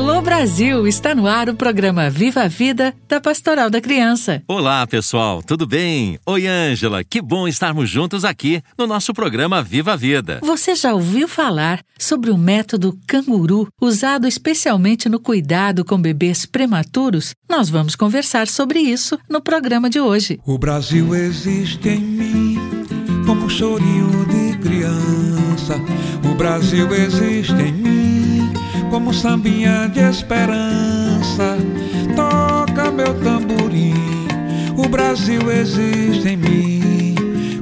Alô Brasil, está no ar o programa Viva a Vida da Pastoral da Criança. Olá, pessoal, tudo bem? Oi, Ângela, que bom estarmos juntos aqui no nosso programa Viva a Vida. Você já ouviu falar sobre o método canguru, usado especialmente no cuidado com bebês prematuros? Nós vamos conversar sobre isso no programa de hoje. O Brasil existe em mim como um chorinho de criança. O Brasil existe em mim como sambinha de esperança. Toca meu tamborim, o Brasil existe em mim,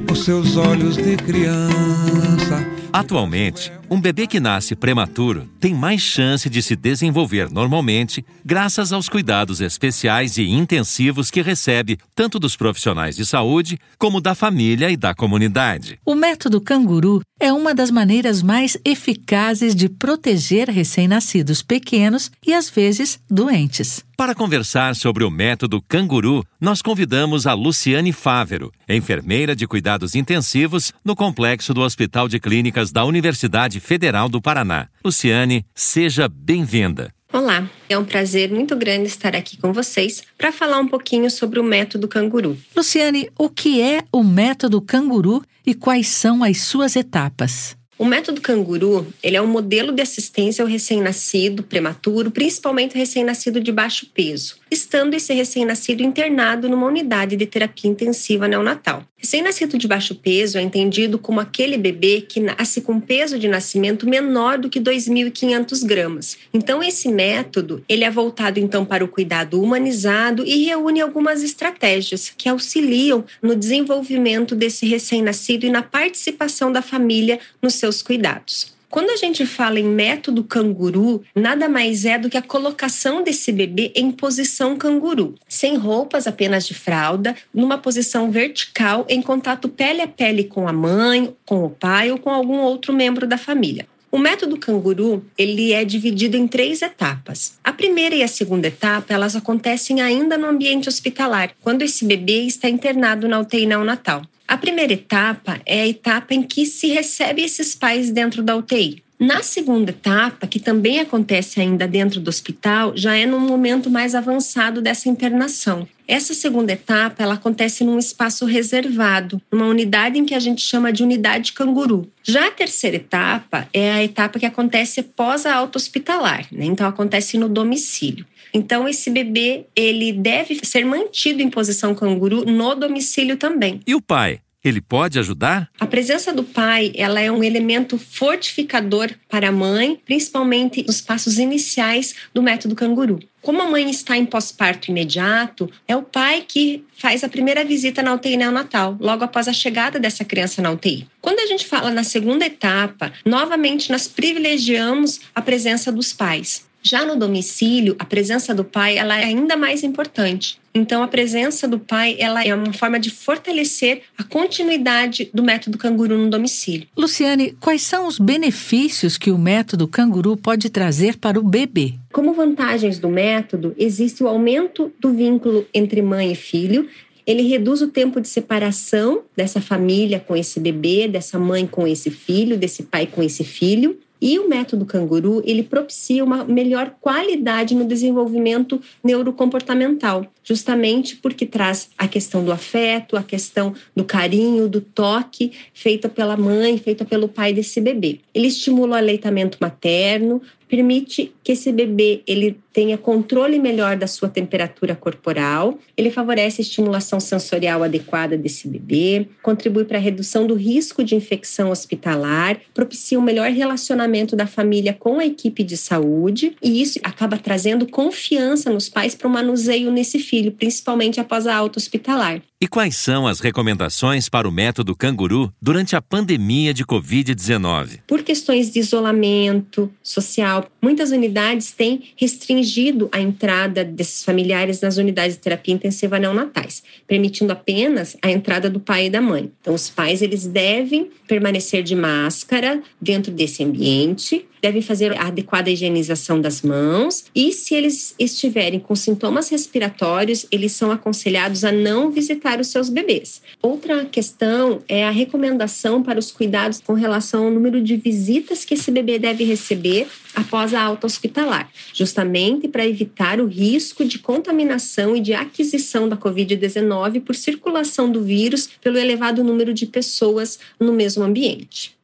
com seus olhos de criança. Atualmente, um bebê que nasce prematuro tem mais chance de se desenvolver normalmente graças aos cuidados especiais e intensivos que recebe tanto dos profissionais de saúde como da família e da comunidade. O método canguru é uma das maneiras mais eficazes de proteger recém-nascidos pequenos e às vezes doentes. Para conversar sobre o método canguru, nós convidamos a Luciane Fávero, enfermeira de cuidados intensivos no complexo do Hospital de Clínicas da Universidade Federal do Paraná. Luciane, seja bem-vinda. Olá, é um prazer muito grande estar aqui com vocês para falar um pouquinho sobre o método canguru. Luciane, o que é o método canguru e quais são as suas etapas? O método canguru, ele é um modelo de assistência ao recém-nascido prematuro, principalmente recém-nascido de baixo peso, estando esse recém-nascido internado numa unidade de terapia intensiva neonatal. Recém-nascido de baixo peso é entendido como aquele bebê que nasce com peso de nascimento menor do que 2.500 gramas. Então, esse método ele é voltado então para o cuidado humanizado e reúne algumas estratégias que auxiliam no desenvolvimento desse recém-nascido e na participação da família nos seus cuidados. Quando a gente fala em método canguru, nada mais é do que a colocação desse bebê em posição canguru, sem roupas, apenas de fralda, numa posição vertical, em contato pele a pele com a mãe, com o pai ou com algum outro membro da família. O método canguru, ele é dividido em três etapas. A primeira e a segunda etapa, elas acontecem ainda no ambiente hospitalar, quando esse bebê está internado na UTI neonatal. A primeira etapa é a etapa em que se recebe esses pais dentro da UTI. Na segunda etapa, que também acontece ainda dentro do hospital, já é num momento mais avançado dessa internação. Essa segunda etapa, ela acontece num espaço reservado, numa unidade em que a gente chama de unidade canguru. Já a terceira etapa é a etapa que acontece pós a alta hospitalar, né? então acontece no domicílio. Então esse bebê, ele deve ser mantido em posição canguru no domicílio também. E o pai? Ele pode ajudar? A presença do pai, ela é um elemento fortificador para a mãe, principalmente nos passos iniciais do método canguru. Como a mãe está em pós-parto imediato, é o pai que faz a primeira visita na UTI neonatal, logo após a chegada dessa criança na UTI. Quando a gente fala na segunda etapa, novamente nós privilegiamos a presença dos pais. Já no domicílio, a presença do pai ela é ainda mais importante. Então, a presença do pai ela é uma forma de fortalecer a continuidade do método canguru no domicílio. Luciane, quais são os benefícios que o método canguru pode trazer para o bebê? Como vantagens do método, existe o aumento do vínculo entre mãe e filho, ele reduz o tempo de separação dessa família com esse bebê, dessa mãe com esse filho, desse pai com esse filho. E o método canguru, ele propicia uma melhor qualidade no desenvolvimento neurocomportamental, justamente porque traz a questão do afeto, a questão do carinho, do toque, feita pela mãe, feita pelo pai desse bebê. Ele estimula o aleitamento materno, permite que esse bebê ele tenha controle melhor da sua temperatura corporal, ele favorece a estimulação sensorial adequada desse bebê, contribui para a redução do risco de infecção hospitalar, propicia um melhor relacionamento da família com a equipe de saúde e isso acaba trazendo confiança nos pais para o manuseio nesse filho, principalmente após a alta hospitalar. E quais são as recomendações para o método canguru durante a pandemia de Covid-19? Por questões de isolamento social, muitas unidades têm restringido a entrada desses familiares nas unidades de terapia intensiva neonatais, permitindo apenas a entrada do pai e da mãe. Então, os pais eles devem permanecer de máscara dentro desse ambiente, devem fazer a adequada higienização das mãos e, se eles estiverem com sintomas respiratórios, eles são aconselhados a não visitar os seus bebês. Outra questão é a recomendação para os cuidados com relação ao número de visitas que esse bebê deve receber após a alta hospitalar, justamente para evitar o risco de contaminação e de aquisição da Covid-19 por circulação do vírus pelo elevado número de pessoas no mesmo ambiente.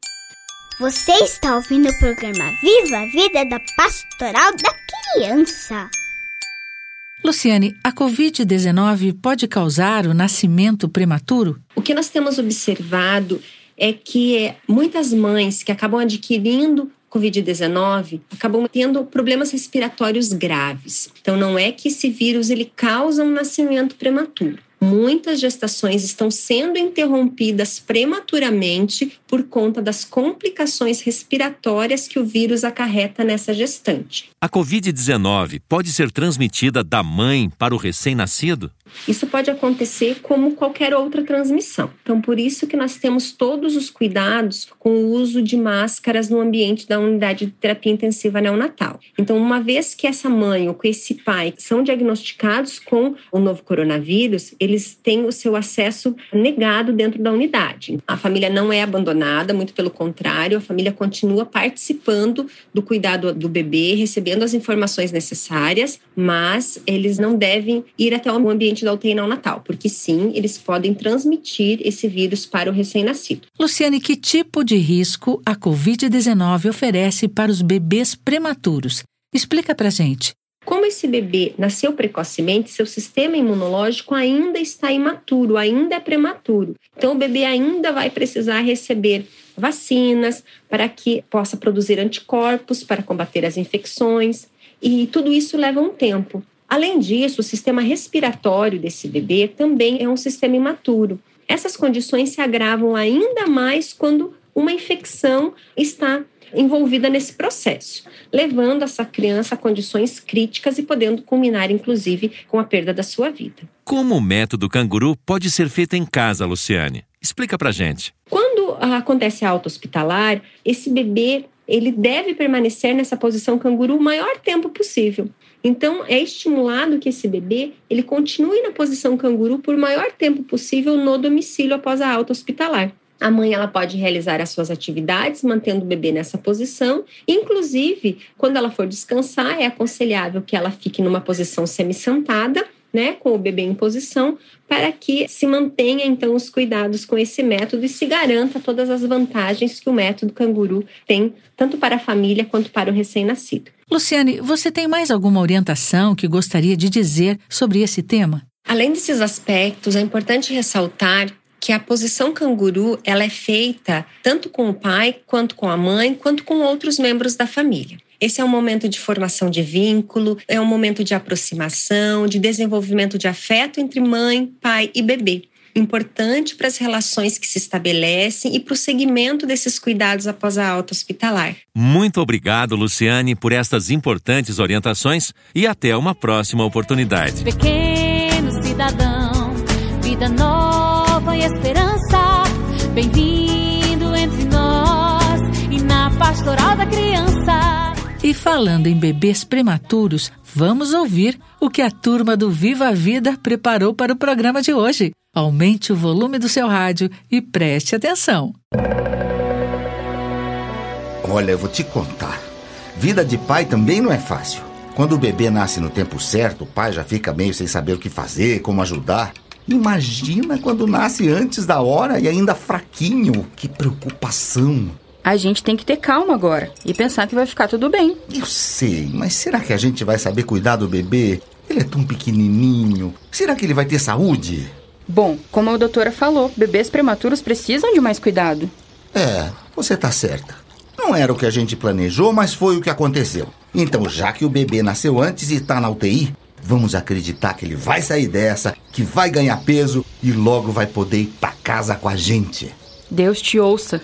Você está ouvindo o programa Viva a Vida da Pastoral da Criança. Luciane, a Covid-19 pode causar o nascimento prematuro? O que nós temos observado é que muitas mães que acabam adquirindo Covid-19 acabam tendo problemas respiratórios graves. Então, não é que esse vírus ele causa um nascimento prematuro. Muitas gestações estão sendo interrompidas prematuramente por conta das complicações respiratórias que o vírus acarreta nessa gestante. A Covid-19 pode ser transmitida da mãe para o recém-nascido? Isso pode acontecer como qualquer outra transmissão. Então, por isso que nós temos todos os cuidados com o uso de máscaras no ambiente da unidade de terapia intensiva neonatal. Então, uma vez que essa mãe ou que esse pai são diagnosticados com o novo coronavírus, eles têm o seu acesso negado dentro da unidade. A família não é abandonada, muito pelo contrário, a família continua participando do cuidado do bebê, recebendo as informações necessárias, mas eles não devem ir até o ambiente da UTI neonatal, porque sim, eles podem transmitir esse vírus para o recém-nascido. Luciane, que tipo de risco a Covid-19 oferece para os bebês prematuros? Explica pra gente. Como esse bebê nasceu precocemente, seu sistema imunológico ainda está imaturo, ainda é prematuro. Então, o bebê ainda vai precisar receber vacinas para que possa produzir anticorpos para combater as infecções, e tudo isso leva um tempo. Além disso, o sistema respiratório desse bebê também é um sistema imaturo. Essas condições se agravam ainda mais quando uma infecção está envolvida nesse processo, levando essa criança a condições críticas e podendo culminar, inclusive, com a perda da sua vida. Como o método canguru pode ser feito em casa, Luciane? Explica pra gente. Quando acontece a alta hospitalar, esse bebê ele deve permanecer nessa posição canguru o maior tempo possível. Então, é estimulado que esse bebê ele continue na posição canguru por maior tempo possível no domicílio após a alta hospitalar. A mãe ela pode realizar as suas atividades mantendo o bebê nessa posição. Inclusive, quando ela for descansar, é aconselhável que ela fique numa posição semi-sentada, né, com o bebê em posição, para que se mantenha então os cuidados com esse método e se garanta todas as vantagens que o método canguru tem, tanto para a família quanto para o recém-nascido. Luciane, você tem mais alguma orientação que gostaria de dizer sobre esse tema? Além desses aspectos, é importante ressaltar que a posição canguru ela é feita tanto com o pai, quanto com a mãe, quanto com outros membros da família. Esse é um momento de formação de vínculo, é um momento de aproximação, de desenvolvimento de afeto entre mãe, pai e bebê. Importante para as relações que se estabelecem e para o segmento desses cuidados após a alta hospitalar. Muito obrigado, Luciane, por estas importantes orientações e até uma próxima oportunidade. Pequeno cidadão, vida nova nova esperança. Bem-vindo entre nós e na pastoral da criança. E falando em bebês prematuros, vamos ouvir o que a turma do Viva a Vida preparou para o programa de hoje. Aumente o volume do seu rádio e preste atenção. Olha, eu vou te contar. Vida de pai também não é fácil. Quando o bebê nasce no tempo certo, o pai já fica meio sem saber o que fazer, como ajudar. Imagina quando nasce antes da hora e ainda fraquinho. Que preocupação. A gente tem que ter calma agora e pensar que vai ficar tudo bem. Eu sei, mas será que a gente vai saber cuidar do bebê? Ele é tão pequenininho. Será que ele vai ter saúde? Bom, como a doutora falou, bebês prematuros precisam de mais cuidado. É, você tá certa. Não era o que a gente planejou, mas foi o que aconteceu. Então, já que o bebê nasceu antes e tá na UTI, vamos acreditar que ele vai sair dessa, que vai ganhar peso e logo vai poder ir pra casa com a gente. Deus te ouça.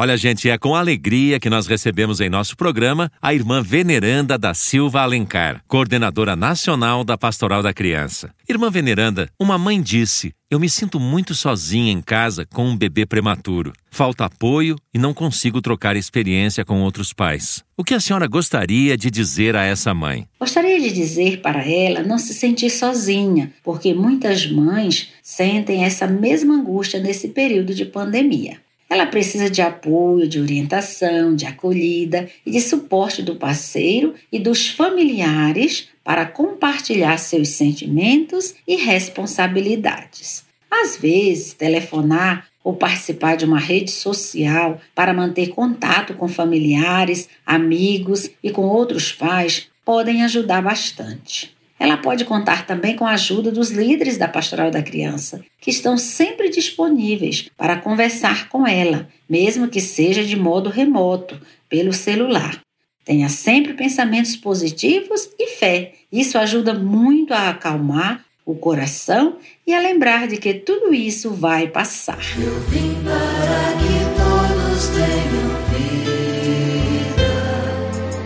Olha, gente, é com alegria que nós recebemos em nosso programa a irmã Veneranda da Silva Alencar, coordenadora nacional da Pastoral da Criança. Irmã Veneranda, uma mãe disse: Eu me sinto muito sozinha em casa com um bebê prematuro. Falta apoio e não consigo trocar experiência com outros pais. O que a senhora gostaria de dizer a essa mãe? Gostaria de dizer para ela não se sentir sozinha, porque muitas mães sentem essa mesma angústia nesse período de pandemia. Ela precisa de apoio, de orientação, de acolhida e de suporte do parceiro e dos familiares para compartilhar seus sentimentos e responsabilidades. Às vezes, telefonar ou participar de uma rede social para manter contato com familiares, amigos e com outros pais podem ajudar bastante. Ela pode contar também com a ajuda dos líderes da Pastoral da Criança, que estão sempre disponíveis para conversar com ela, mesmo que seja de modo remoto, pelo celular. Tenha sempre pensamentos positivos e fé. Isso ajuda muito a acalmar o coração e a lembrar de que tudo isso vai passar. Eu vim para que todos tenham vida,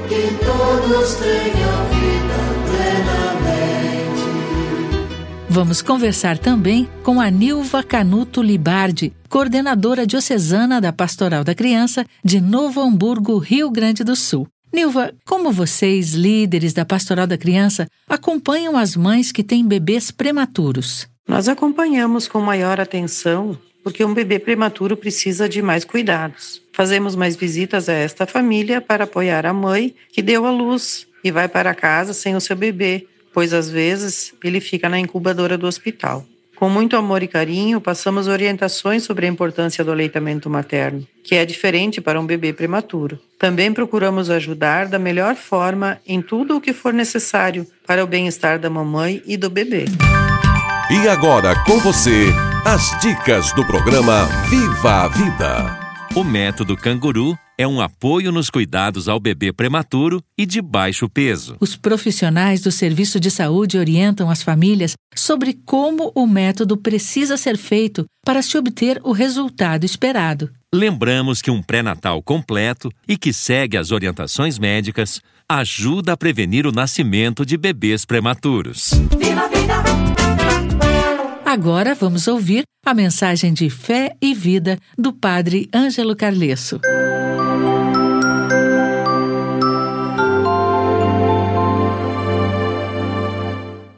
que todos tenham Vamos conversar também com a Nilva Canuto Libardi, coordenadora diocesana da Pastoral da Criança de Novo Hamburgo, Rio Grande do Sul. Nilva, como vocês, líderes da Pastoral da Criança, acompanham as mães que têm bebês prematuros? Nós acompanhamos com maior atenção porque um bebê prematuro precisa de mais cuidados. Fazemos mais visitas a esta família para apoiar a mãe que deu à luz e vai para casa sem o seu bebê, pois às vezes ele fica na incubadora do hospital. Com muito amor e carinho, passamos orientações sobre a importância do aleitamento materno, que é diferente para um bebê prematuro. Também procuramos ajudar da melhor forma em tudo o que for necessário para o bem-estar da mamãe e do bebê. E agora com você, as dicas do programa Viva a Vida. O método canguru é um apoio nos cuidados ao bebê prematuro e de baixo peso. Os profissionais do serviço de saúde orientam as famílias sobre como o método precisa ser feito para se obter o resultado esperado. Lembramos que um pré-natal completo e que segue as orientações médicas ajuda a prevenir o nascimento de bebês prematuros. Viva a vida! Agora vamos ouvir a mensagem de fé e vida do Padre Ângelo Carlesso.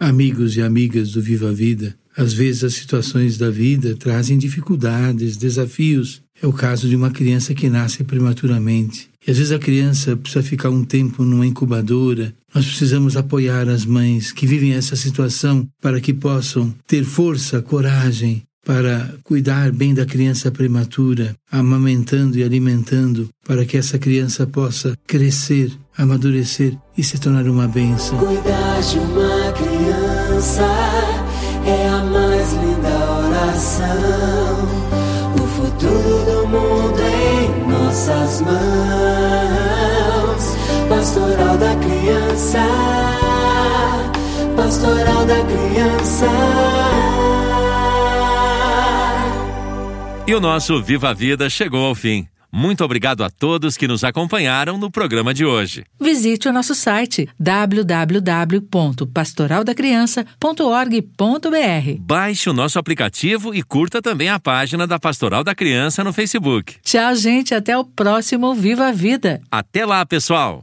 Amigos e amigas do Viva a Vida, às vezes as situações da vida trazem dificuldades, desafios. É o caso de uma criança que nasce prematuramente. E às vezes a criança precisa ficar um tempo numa incubadora. Nós precisamos apoiar as mães que vivem essa situação para que possam ter força, coragem para cuidar bem da criança prematura, amamentando e alimentando, para que essa criança possa crescer, amadurecer e se tornar uma bênção. Cuidar de uma criança oração. O futuro do mundo em nossas mãos. Pastoral da criança, pastoral da criança. E o nosso Viva a Vida chegou ao fim. Muito obrigado a todos que nos acompanharam no programa de hoje. Visite o nosso site www.pastoraldacriança.org.br. Baixe o nosso aplicativo e curta também a página da Pastoral da Criança no Facebook. Tchau, gente. Até o próximo Viva a Vida. Até lá, pessoal!